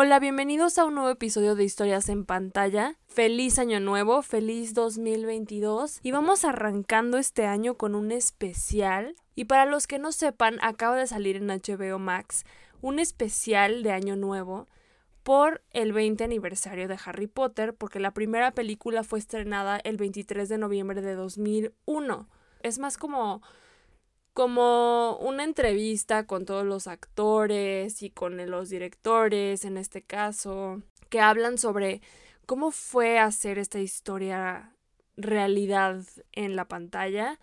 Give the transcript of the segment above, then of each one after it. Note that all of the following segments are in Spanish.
Hola, bienvenidos a un nuevo episodio de Historias en pantalla. Feliz año nuevo, feliz 2022 y vamos arrancando este año con un especial. Y para los que no sepan, acaba de salir en HBO Max un especial de año nuevo por el 20 aniversario de Harry Potter, porque la primera película fue estrenada el 23 de noviembre de 2001. Es más como como una entrevista con todos los actores y con los directores en este caso, que hablan sobre cómo fue hacer esta historia realidad en la pantalla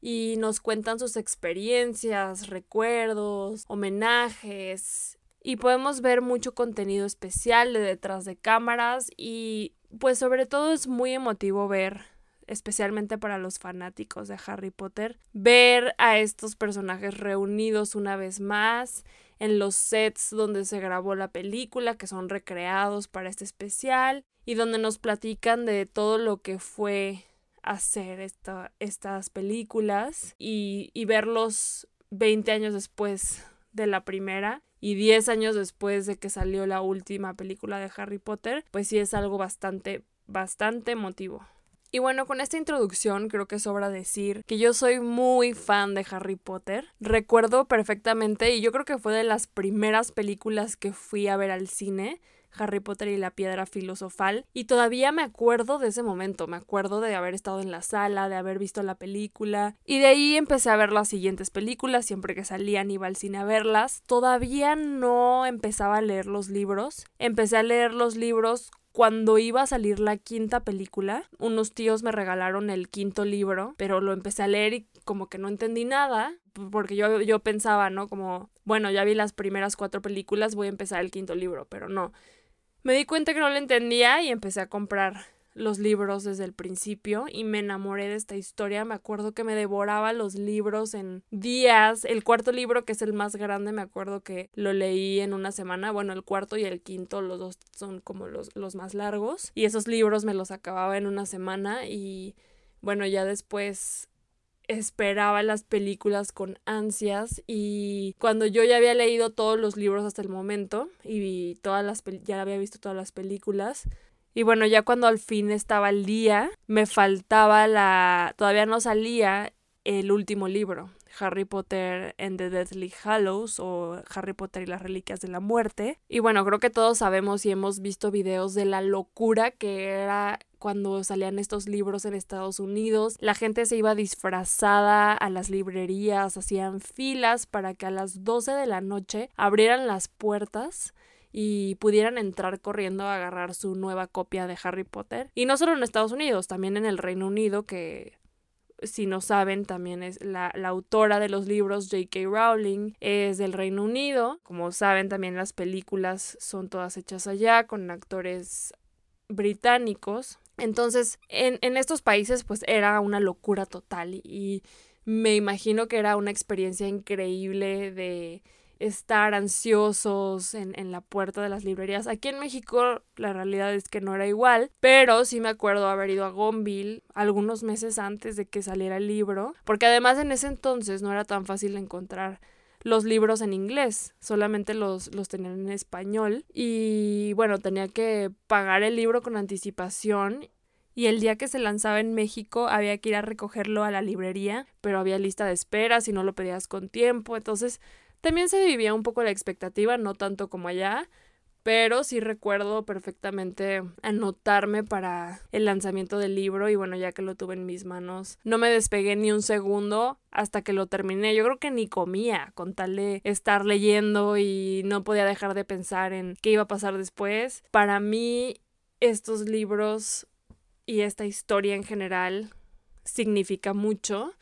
y nos cuentan sus experiencias, recuerdos, homenajes y podemos ver mucho contenido especial de detrás de cámaras y pues sobre todo es muy emotivo ver especialmente para los fanáticos de Harry Potter, ver a estos personajes reunidos una vez más en los sets donde se grabó la película, que son recreados para este especial, y donde nos platican de todo lo que fue hacer estas películas y, y verlos 20 años después de la primera y 10 años después de que salió la última película de Harry Potter, pues sí es algo bastante, bastante emotivo. Y bueno, con esta introducción creo que sobra decir que yo soy muy fan de Harry Potter. Recuerdo perfectamente, y yo creo que fue de las primeras películas que fui a ver al cine. Harry Potter y la piedra filosofal y todavía me acuerdo de ese momento, me acuerdo de haber estado en la sala, de haber visto la película y de ahí empecé a ver las siguientes películas, siempre que salían iba al cine a verlas. Todavía no empezaba a leer los libros, empecé a leer los libros cuando iba a salir la quinta película, unos tíos me regalaron el quinto libro, pero lo empecé a leer y como que no entendí nada, porque yo, yo pensaba, ¿no? Como, bueno, ya vi las primeras cuatro películas, voy a empezar el quinto libro, pero no. Me di cuenta que no lo entendía y empecé a comprar los libros desde el principio y me enamoré de esta historia. Me acuerdo que me devoraba los libros en días. El cuarto libro, que es el más grande, me acuerdo que lo leí en una semana. Bueno, el cuarto y el quinto, los dos son como los, los más largos. Y esos libros me los acababa en una semana y bueno, ya después esperaba las películas con ansias y cuando yo ya había leído todos los libros hasta el momento y todas las ya había visto todas las películas y bueno, ya cuando al fin estaba el día, me faltaba la... todavía no salía el último libro, Harry Potter and the Deathly Hallows o Harry Potter y las Reliquias de la Muerte. Y bueno, creo que todos sabemos y hemos visto videos de la locura que era cuando salían estos libros en Estados Unidos. La gente se iba disfrazada a las librerías, hacían filas para que a las 12 de la noche abrieran las puertas y pudieran entrar corriendo a agarrar su nueva copia de Harry Potter. Y no solo en Estados Unidos, también en el Reino Unido, que si no saben, también es la, la autora de los libros J.K. Rowling, es del Reino Unido. Como saben, también las películas son todas hechas allá con actores británicos. Entonces, en, en estos países, pues era una locura total y me imagino que era una experiencia increíble de estar ansiosos en, en, la puerta de las librerías. Aquí en México la realidad es que no era igual, pero sí me acuerdo haber ido a Gonville algunos meses antes de que saliera el libro, porque además en ese entonces no era tan fácil encontrar los libros en inglés, solamente los, los tenían en español y bueno, tenía que pagar el libro con anticipación y el día que se lanzaba en México había que ir a recogerlo a la librería, pero había lista de espera si no lo pedías con tiempo, entonces también se vivía un poco la expectativa, no tanto como allá, pero sí recuerdo perfectamente anotarme para el lanzamiento del libro y bueno, ya que lo tuve en mis manos, no me despegué ni un segundo hasta que lo terminé. Yo creo que ni comía con tal de estar leyendo y no podía dejar de pensar en qué iba a pasar después. Para mí, estos libros y esta historia en general significa mucho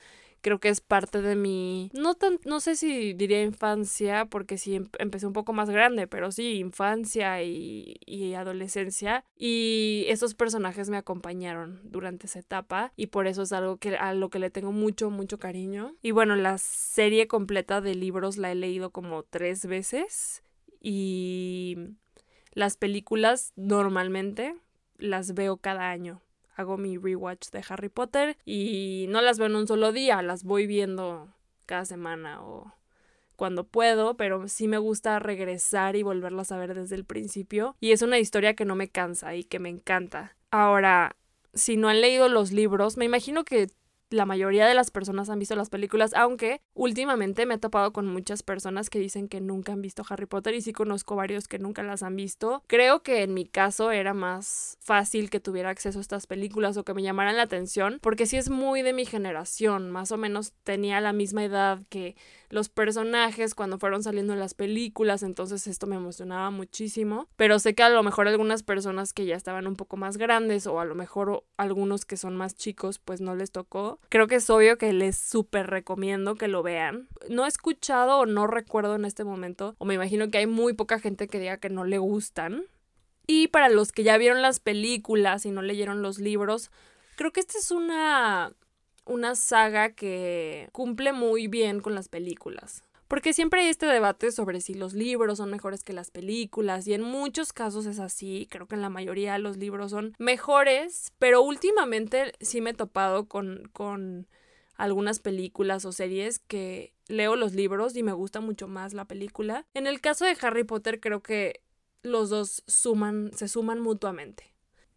creo que es parte de mi, no tan, no sé si diría infancia, porque sí em, empecé un poco más grande, pero sí, infancia y, y adolescencia. Y esos personajes me acompañaron durante esa etapa y por eso es algo que, a lo que le tengo mucho, mucho cariño. Y bueno, la serie completa de libros la he leído como tres veces y las películas normalmente las veo cada año hago mi rewatch de Harry Potter y no las veo en un solo día, las voy viendo cada semana o cuando puedo, pero sí me gusta regresar y volverlas a ver desde el principio. Y es una historia que no me cansa y que me encanta. Ahora, si no han leído los libros, me imagino que la mayoría de las personas han visto las películas, aunque últimamente me he topado con muchas personas que dicen que nunca han visto Harry Potter y sí conozco varios que nunca las han visto. Creo que en mi caso era más fácil que tuviera acceso a estas películas o que me llamaran la atención, porque sí es muy de mi generación, más o menos tenía la misma edad que los personajes cuando fueron saliendo las películas, entonces esto me emocionaba muchísimo, pero sé que a lo mejor algunas personas que ya estaban un poco más grandes o a lo mejor algunos que son más chicos pues no les tocó. Creo que es obvio que les súper recomiendo que lo vean. No he escuchado o no recuerdo en este momento, o me imagino que hay muy poca gente que diga que no le gustan. Y para los que ya vieron las películas y no leyeron los libros, creo que esta es una una saga que cumple muy bien con las películas. Porque siempre hay este debate sobre si los libros son mejores que las películas y en muchos casos es así, creo que en la mayoría los libros son mejores, pero últimamente sí me he topado con, con algunas películas o series que leo los libros y me gusta mucho más la película. En el caso de Harry Potter creo que los dos suman, se suman mutuamente.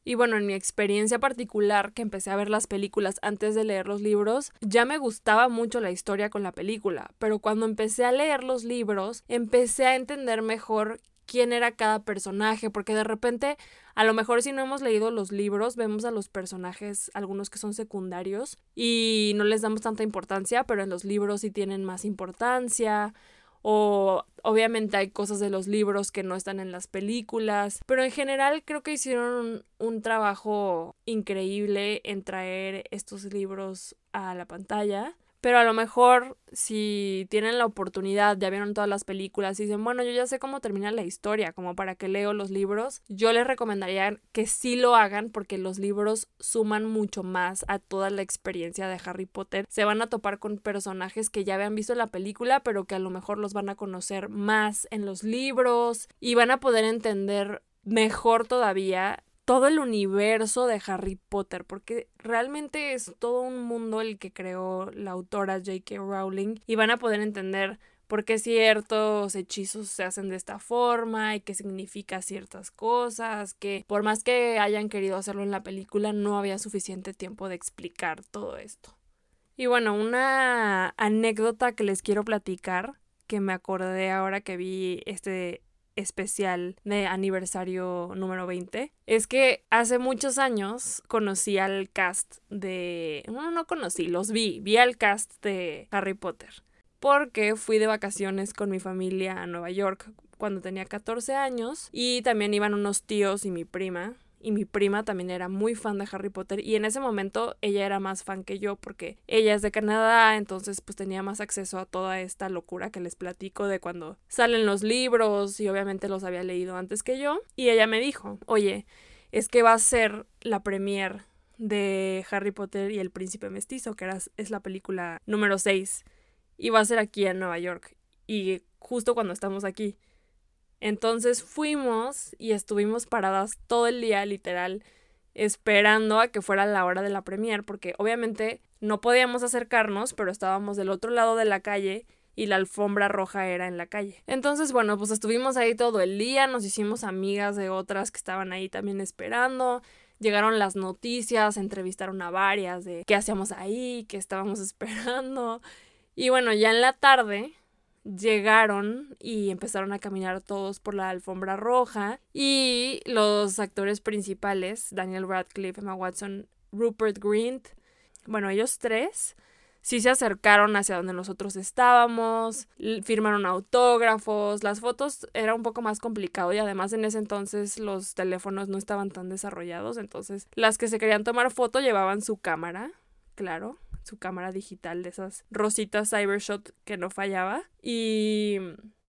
Y bueno, en mi experiencia particular, que empecé a ver las películas antes de leer los libros, ya me gustaba mucho la historia con la película, pero cuando empecé a leer los libros, empecé a entender mejor quién era cada personaje, porque de repente, a lo mejor si no hemos leído los libros, vemos a los personajes, algunos que son secundarios, y no les damos tanta importancia, pero en los libros sí tienen más importancia o obviamente hay cosas de los libros que no están en las películas, pero en general creo que hicieron un, trabajo increíble en traer estos libros a la pantalla pero a lo mejor si tienen la oportunidad, ya vieron todas las películas y dicen, bueno, yo ya sé cómo termina la historia, como para que leo los libros, yo les recomendaría que sí lo hagan porque los libros suman mucho más a toda la experiencia de Harry Potter. Se van a topar con personajes que ya habían visto la película, pero que a lo mejor los van a conocer más en los libros y van a poder entender mejor todavía todo el universo de Harry Potter, porque realmente es todo un mundo el que creó la autora J.K. Rowling y van a poder entender por qué ciertos hechizos se hacen de esta forma y qué significa ciertas cosas, que por más que hayan querido hacerlo en la película, no había suficiente tiempo de explicar todo esto. Y bueno, una anécdota que les quiero platicar, que me acordé ahora que vi este especial de aniversario número 20 es que hace muchos años conocí al cast de... No, no conocí, los vi, vi al cast de Harry Potter. Porque fui de vacaciones con mi familia a Nueva York cuando tenía 14 años y también iban unos tíos y mi prima y mi prima también era muy fan de Harry Potter y en ese momento ella era más fan que yo porque ella es de Canadá, entonces pues tenía más acceso a toda esta locura que les platico de cuando salen los libros y obviamente los había leído antes que yo y ella me dijo, oye, es que va a ser la premier de Harry Potter y el príncipe mestizo, que era, es la película número 6 y va a ser aquí en Nueva York y justo cuando estamos aquí. Entonces fuimos y estuvimos paradas todo el día, literal, esperando a que fuera la hora de la premier, porque obviamente no podíamos acercarnos, pero estábamos del otro lado de la calle y la alfombra roja era en la calle. Entonces, bueno, pues estuvimos ahí todo el día, nos hicimos amigas de otras que estaban ahí también esperando. Llegaron las noticias, entrevistaron a varias de qué hacíamos ahí, qué estábamos esperando. Y bueno, ya en la tarde llegaron y empezaron a caminar todos por la alfombra roja y los actores principales, Daniel Radcliffe, Emma Watson, Rupert Grint, bueno, ellos tres sí se acercaron hacia donde nosotros estábamos, firmaron autógrafos, las fotos era un poco más complicado y además en ese entonces los teléfonos no estaban tan desarrollados, entonces las que se querían tomar foto llevaban su cámara, claro, su cámara digital de esas rositas Cybershot que no fallaba. Y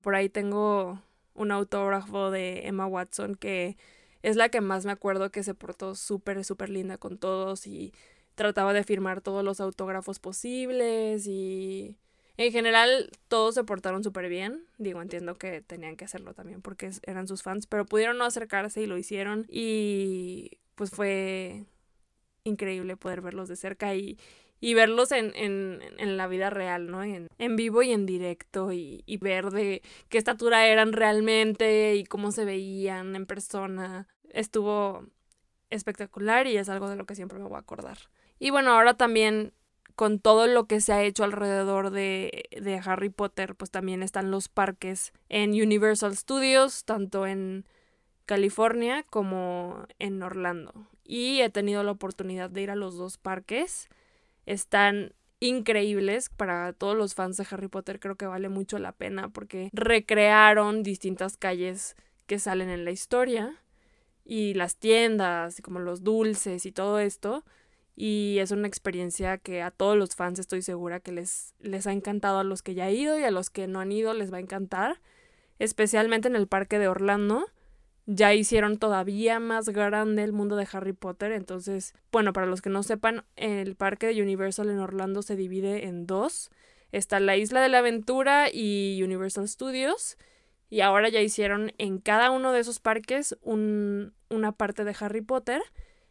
por ahí tengo un autógrafo de Emma Watson que es la que más me acuerdo que se portó súper, súper linda con todos y trataba de firmar todos los autógrafos posibles y en general todos se portaron súper bien. Digo, entiendo que tenían que hacerlo también porque eran sus fans, pero pudieron no acercarse y lo hicieron y pues fue increíble poder verlos de cerca y, y verlos en, en, en, la vida real, ¿no? En, en vivo y en directo y, y, ver de qué estatura eran realmente y cómo se veían en persona. Estuvo espectacular y es algo de lo que siempre me voy a acordar. Y bueno, ahora también con todo lo que se ha hecho alrededor de, de Harry Potter, pues también están los parques en Universal Studios, tanto en California como en Orlando. Y he tenido la oportunidad de ir a los dos parques. Están increíbles para todos los fans de Harry Potter. Creo que vale mucho la pena porque recrearon distintas calles que salen en la historia y las tiendas y como los dulces y todo esto. Y es una experiencia que a todos los fans estoy segura que les, les ha encantado a los que ya han ido y a los que no han ido les va a encantar. Especialmente en el parque de Orlando ya hicieron todavía más grande el mundo de Harry Potter. Entonces, bueno, para los que no sepan, el parque de Universal en Orlando se divide en dos. Está la Isla de la Aventura y Universal Studios. Y ahora ya hicieron en cada uno de esos parques un, una parte de Harry Potter.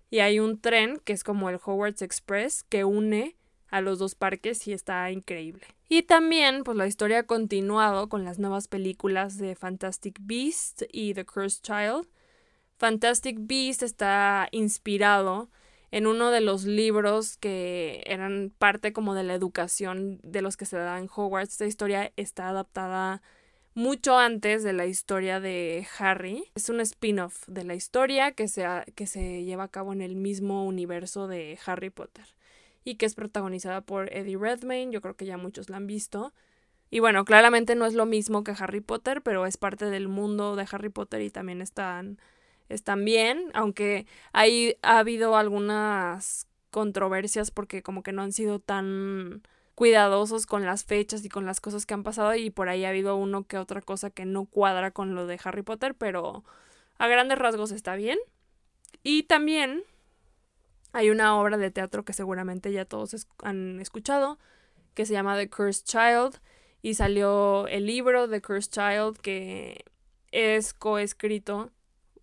Y hay un tren que es como el Hogwarts Express que une a los dos parques y está increíble. Y también, pues la historia ha continuado con las nuevas películas de Fantastic Beast y The Cursed Child. Fantastic Beast está inspirado en uno de los libros que eran parte como de la educación de los que se da en Hogwarts. Esta historia está adaptada mucho antes de la historia de Harry. Es un spin-off de la historia que se, que se lleva a cabo en el mismo universo de Harry Potter y que es protagonizada por Eddie Redmayne, yo creo que ya muchos la han visto. Y bueno, claramente no es lo mismo que Harry Potter, pero es parte del mundo de Harry Potter y también están, están bien, aunque ahí ha habido algunas controversias porque como que no han sido tan cuidadosos con las fechas y con las cosas que han pasado y por ahí ha habido uno que otra cosa que no cuadra con lo de Harry Potter, pero a grandes rasgos está bien. Y también hay una obra de teatro que seguramente ya todos han escuchado, que se llama The Cursed Child, y salió el libro The Cursed Child, que es coescrito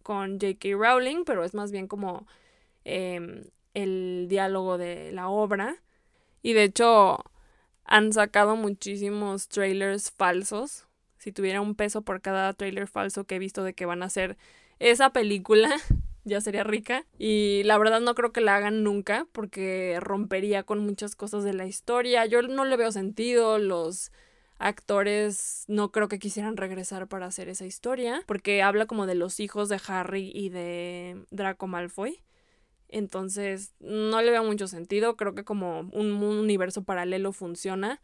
con J.K. Rowling, pero es más bien como em, el diálogo de la obra. Y de hecho han sacado muchísimos trailers falsos. Si tuviera un peso por cada trailer falso que he visto de que van a hacer esa película, ya sería rica. Y la verdad no creo que la hagan nunca porque rompería con muchas cosas de la historia. Yo no le veo sentido, los actores no creo que quisieran regresar para hacer esa historia porque habla como de los hijos de Harry y de Draco Malfoy. Entonces no le veo mucho sentido, creo que como un, un universo paralelo funciona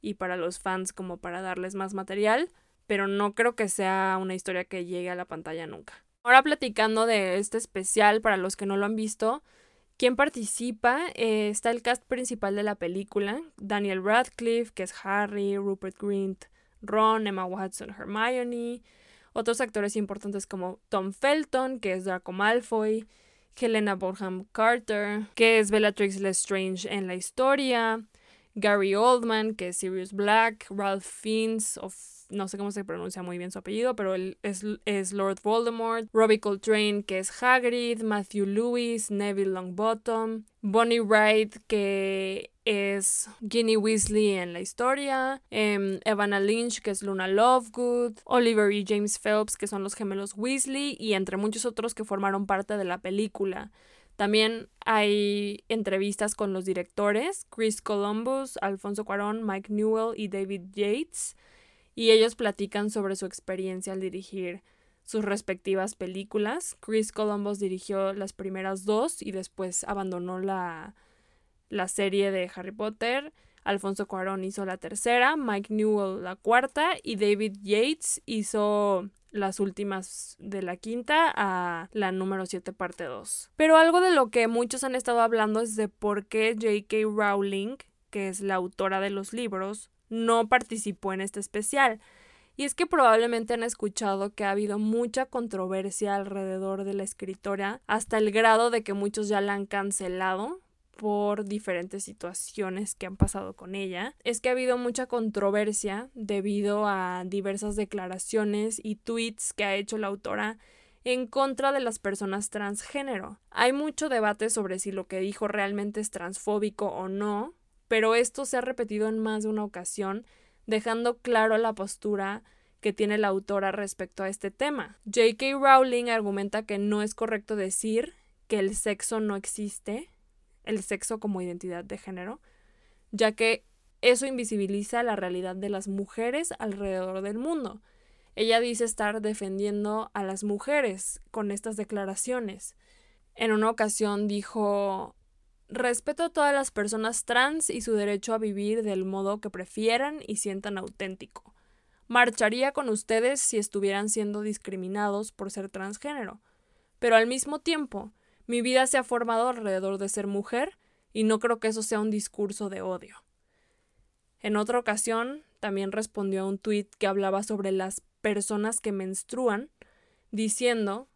y para los fans como para darles más material, pero no creo que sea una historia que llegue a la pantalla nunca. Ahora platicando de este especial, para los que no lo han visto, ¿quién participa? Eh, está el cast principal de la película, Daniel Radcliffe, que es Harry, Rupert Grint, Ron, Emma Watson, Hermione, otros actores importantes como Tom Felton, que es Draco Malfoy, Helena Bonham Carter, que es Bellatrix Lestrange en la historia, Gary Oldman, que es Sirius Black, Ralph Fiennes of no sé cómo se pronuncia muy bien su apellido, pero él es, es Lord Voldemort, Robbie Coltrane, que es Hagrid, Matthew Lewis, Neville Longbottom, Bonnie Wright, que es Ginny Weasley en la historia, eh, Evanna Lynch, que es Luna Lovegood, Oliver y James Phelps, que son los gemelos Weasley, y entre muchos otros que formaron parte de la película. También hay entrevistas con los directores, Chris Columbus, Alfonso Cuarón, Mike Newell y David Yates y ellos platican sobre su experiencia al dirigir sus respectivas películas. Chris Columbus dirigió las primeras dos y después abandonó la, la serie de Harry Potter. Alfonso Cuarón hizo la tercera, Mike Newell la cuarta y David Yates hizo las últimas de la quinta a la número 7 parte 2. Pero algo de lo que muchos han estado hablando es de por qué J.K. Rowling, que es la autora de los libros, no participó en este especial. Y es que probablemente han escuchado que ha habido mucha controversia alrededor de la escritora, hasta el grado de que muchos ya la han cancelado por diferentes situaciones que han pasado con ella. Es que ha habido mucha controversia debido a diversas declaraciones y tweets que ha hecho la autora en contra de las personas transgénero. Hay mucho debate sobre si lo que dijo realmente es transfóbico o no, pero esto se ha repetido en más de una ocasión, dejando claro la postura que tiene la autora respecto a este tema. J.K. Rowling argumenta que no es correcto decir que el sexo no existe, el sexo como identidad de género, ya que eso invisibiliza la realidad de las mujeres alrededor del mundo. Ella dice estar defendiendo a las mujeres con estas declaraciones. En una ocasión dijo Respeto a todas las personas trans y su derecho a vivir del modo que prefieran y sientan auténtico. Marcharía con ustedes si estuvieran siendo discriminados por ser transgénero. Pero al mismo tiempo, mi vida se ha formado alrededor de ser mujer y no creo que eso sea un discurso de odio. En otra ocasión, también respondió a un tuit que hablaba sobre las personas que menstruan, diciendo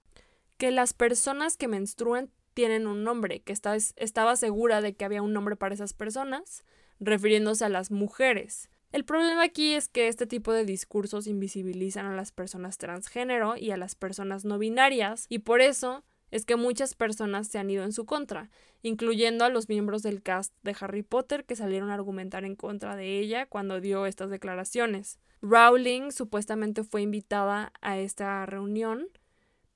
que las personas que menstruan tienen un nombre, que estaba segura de que había un nombre para esas personas, refiriéndose a las mujeres. El problema aquí es que este tipo de discursos invisibilizan a las personas transgénero y a las personas no binarias, y por eso es que muchas personas se han ido en su contra, incluyendo a los miembros del cast de Harry Potter que salieron a argumentar en contra de ella cuando dio estas declaraciones. Rowling supuestamente fue invitada a esta reunión,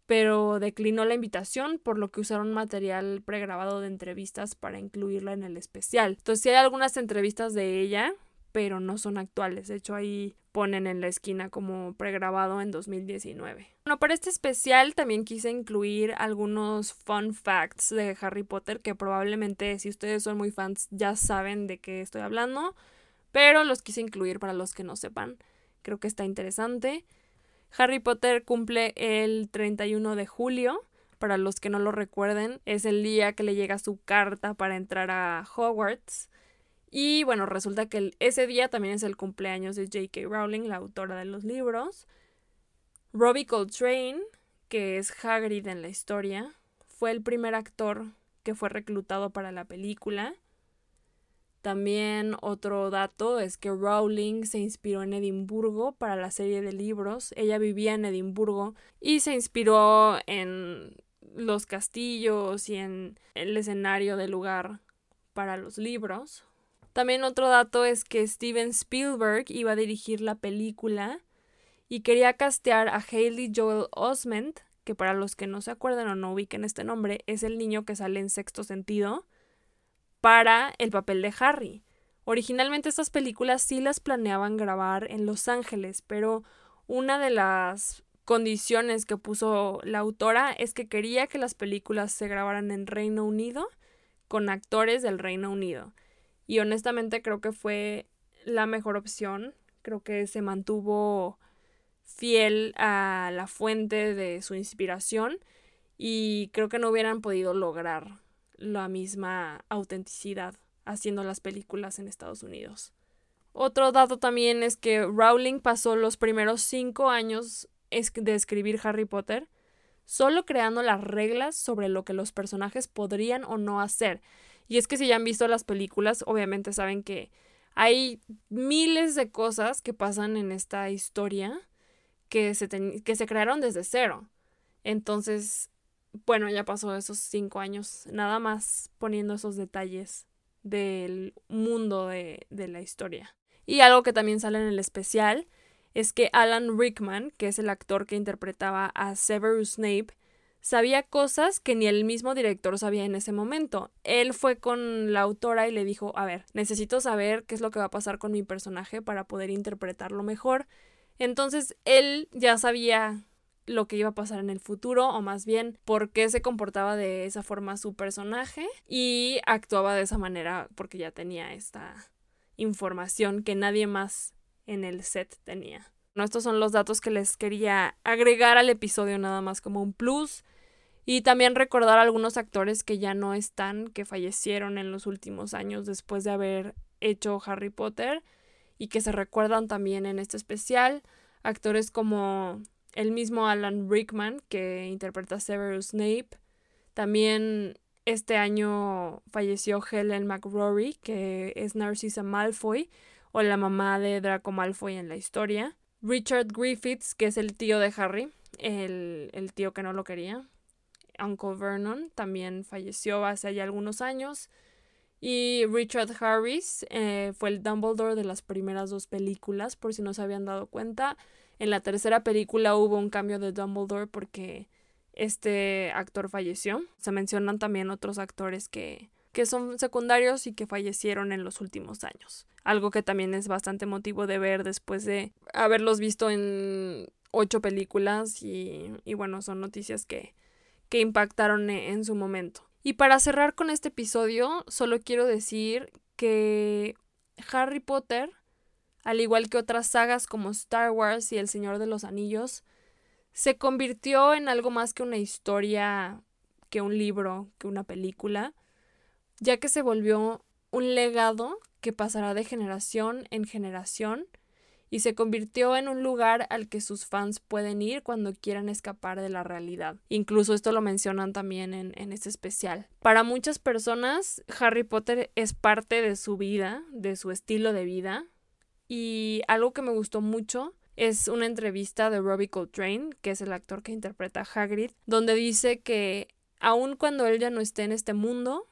pero declinó la invitación, por lo que usaron material pregrabado de entrevistas para incluirla en el especial. Entonces, sí hay algunas entrevistas de ella, pero no son actuales. De hecho, ahí ponen en la esquina como pregrabado en 2019. Bueno, para este especial también quise incluir algunos fun facts de Harry Potter que probablemente si ustedes son muy fans ya saben de qué estoy hablando, pero los quise incluir para los que no sepan. Creo que está interesante. Harry Potter cumple el 31 de julio. Para los que no lo recuerden, es el día que le llega su carta para entrar a Hogwarts. Y bueno, resulta que ese día también es el cumpleaños de J.K. Rowling, la autora de los libros. Robbie Coltrane, que es Hagrid en la historia, fue el primer actor que fue reclutado para la película. También otro dato es que Rowling se inspiró en Edimburgo para la serie de libros. Ella vivía en Edimburgo y se inspiró en los castillos y en el escenario del lugar para los libros. También otro dato es que Steven Spielberg iba a dirigir la película y quería castear a Haley Joel Osment, que para los que no se acuerdan o no ubiquen este nombre, es el niño que sale en sexto sentido para el papel de Harry. Originalmente estas películas sí las planeaban grabar en Los Ángeles, pero una de las condiciones que puso la autora es que quería que las películas se grabaran en Reino Unido con actores del Reino Unido. Y honestamente creo que fue la mejor opción. Creo que se mantuvo fiel a la fuente de su inspiración y creo que no hubieran podido lograr la misma autenticidad haciendo las películas en Estados Unidos. Otro dato también es que Rowling pasó los primeros cinco años de escribir Harry Potter solo creando las reglas sobre lo que los personajes podrían o no hacer. Y es que si ya han visto las películas, obviamente saben que hay miles de cosas que pasan en esta historia que se, que se crearon desde cero. Entonces, bueno, ya pasó esos cinco años, nada más poniendo esos detalles del mundo de, de la historia. Y algo que también sale en el especial es que Alan Rickman, que es el actor que interpretaba a Severus Snape, sabía cosas que ni el mismo director sabía en ese momento. Él fue con la autora y le dijo, a ver, necesito saber qué es lo que va a pasar con mi personaje para poder interpretarlo mejor. Entonces él ya sabía lo que iba a pasar en el futuro o más bien por qué se comportaba de esa forma su personaje y actuaba de esa manera porque ya tenía esta información que nadie más en el set tenía. Bueno, estos son los datos que les quería agregar al episodio nada más como un plus y también recordar a algunos actores que ya no están, que fallecieron en los últimos años después de haber hecho Harry Potter y que se recuerdan también en este especial. Actores como el mismo Alan Rickman, que interpreta a Severus Snape. También este año falleció Helen McRory, que es Narcissa Malfoy, o la mamá de Draco Malfoy en la historia. Richard Griffiths, que es el tío de Harry, el, el tío que no lo quería. Uncle Vernon también falleció hace ya algunos años. Y Richard Harris eh, fue el Dumbledore de las primeras dos películas, por si no se habían dado cuenta. En la tercera película hubo un cambio de Dumbledore porque este actor falleció. Se mencionan también otros actores que, que son secundarios y que fallecieron en los últimos años. Algo que también es bastante motivo de ver después de haberlos visto en ocho películas y, y bueno, son noticias que, que impactaron e, en su momento. Y para cerrar con este episodio, solo quiero decir que Harry Potter, al igual que otras sagas como Star Wars y El Señor de los Anillos, se convirtió en algo más que una historia, que un libro, que una película, ya que se volvió un legado que pasará de generación en generación y se convirtió en un lugar al que sus fans pueden ir cuando quieran escapar de la realidad. Incluso esto lo mencionan también en, en este especial. Para muchas personas, Harry Potter es parte de su vida, de su estilo de vida, y algo que me gustó mucho es una entrevista de Robbie Coltrane, que es el actor que interpreta a Hagrid, donde dice que aun cuando él ya no esté en este mundo,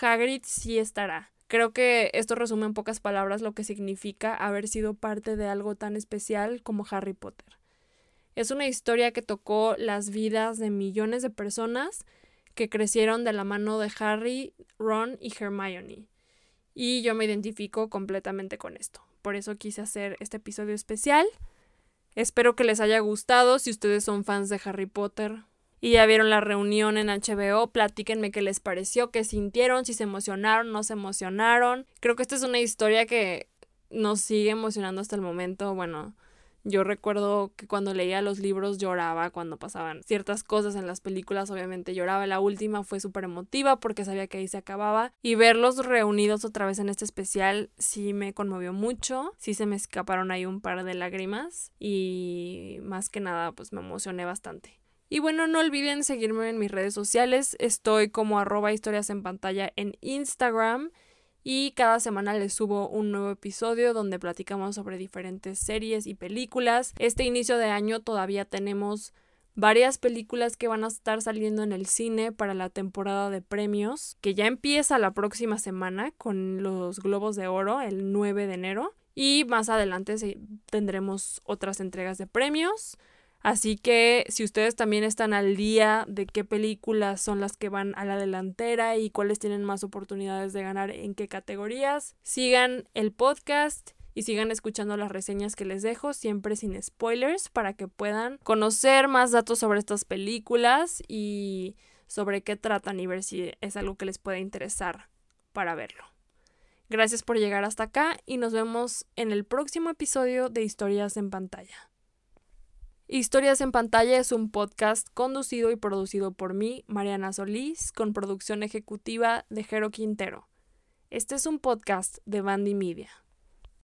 Hagrid sí estará. Creo que esto resume en pocas palabras lo que significa haber sido parte de algo tan especial como Harry Potter. Es una historia que tocó las vidas de millones de personas que crecieron de la mano de Harry, Ron y Hermione. Y yo me identifico completamente con esto. Por eso quise hacer este episodio especial. Espero que les haya gustado. Si ustedes son fans de Harry Potter y ya vieron la reunión en HBO, platíquenme qué les pareció, qué sintieron, si se emocionaron, no se emocionaron. Creo que esta es una historia que nos sigue emocionando hasta el momento. Bueno, yo recuerdo que cuando leía los libros lloraba cuando pasaban ciertas cosas en las películas, obviamente lloraba. La última fue súper emotiva porque sabía que ahí se acababa. Y verlos reunidos otra vez en este especial sí me conmovió mucho. Sí se me escaparon ahí un par de lágrimas. Y más que nada, pues me emocioné bastante. Y bueno, no olviden seguirme en mis redes sociales. Estoy como arroba historias en pantalla en Instagram y cada semana les subo un nuevo episodio donde platicamos sobre diferentes series y películas. Este inicio de año todavía tenemos varias películas que van a estar saliendo en el cine para la temporada de premios, que ya empieza la próxima semana con los Globos de Oro el 9 de enero. Y más adelante tendremos otras entregas de premios. Así que si ustedes también están al día de qué películas son las que van a la delantera y cuáles tienen más oportunidades de ganar en qué categorías, sigan el podcast y sigan escuchando las reseñas que les dejo, siempre sin spoilers, para que puedan conocer más datos sobre estas películas y sobre qué tratan y ver si es algo que les puede interesar para verlo. Gracias por llegar hasta acá y nos vemos en el próximo episodio de Historias en pantalla. Historias en pantalla es un podcast conducido y producido por mí, Mariana Solís, con producción ejecutiva de Jero Quintero. Este es un podcast de Bandy Media.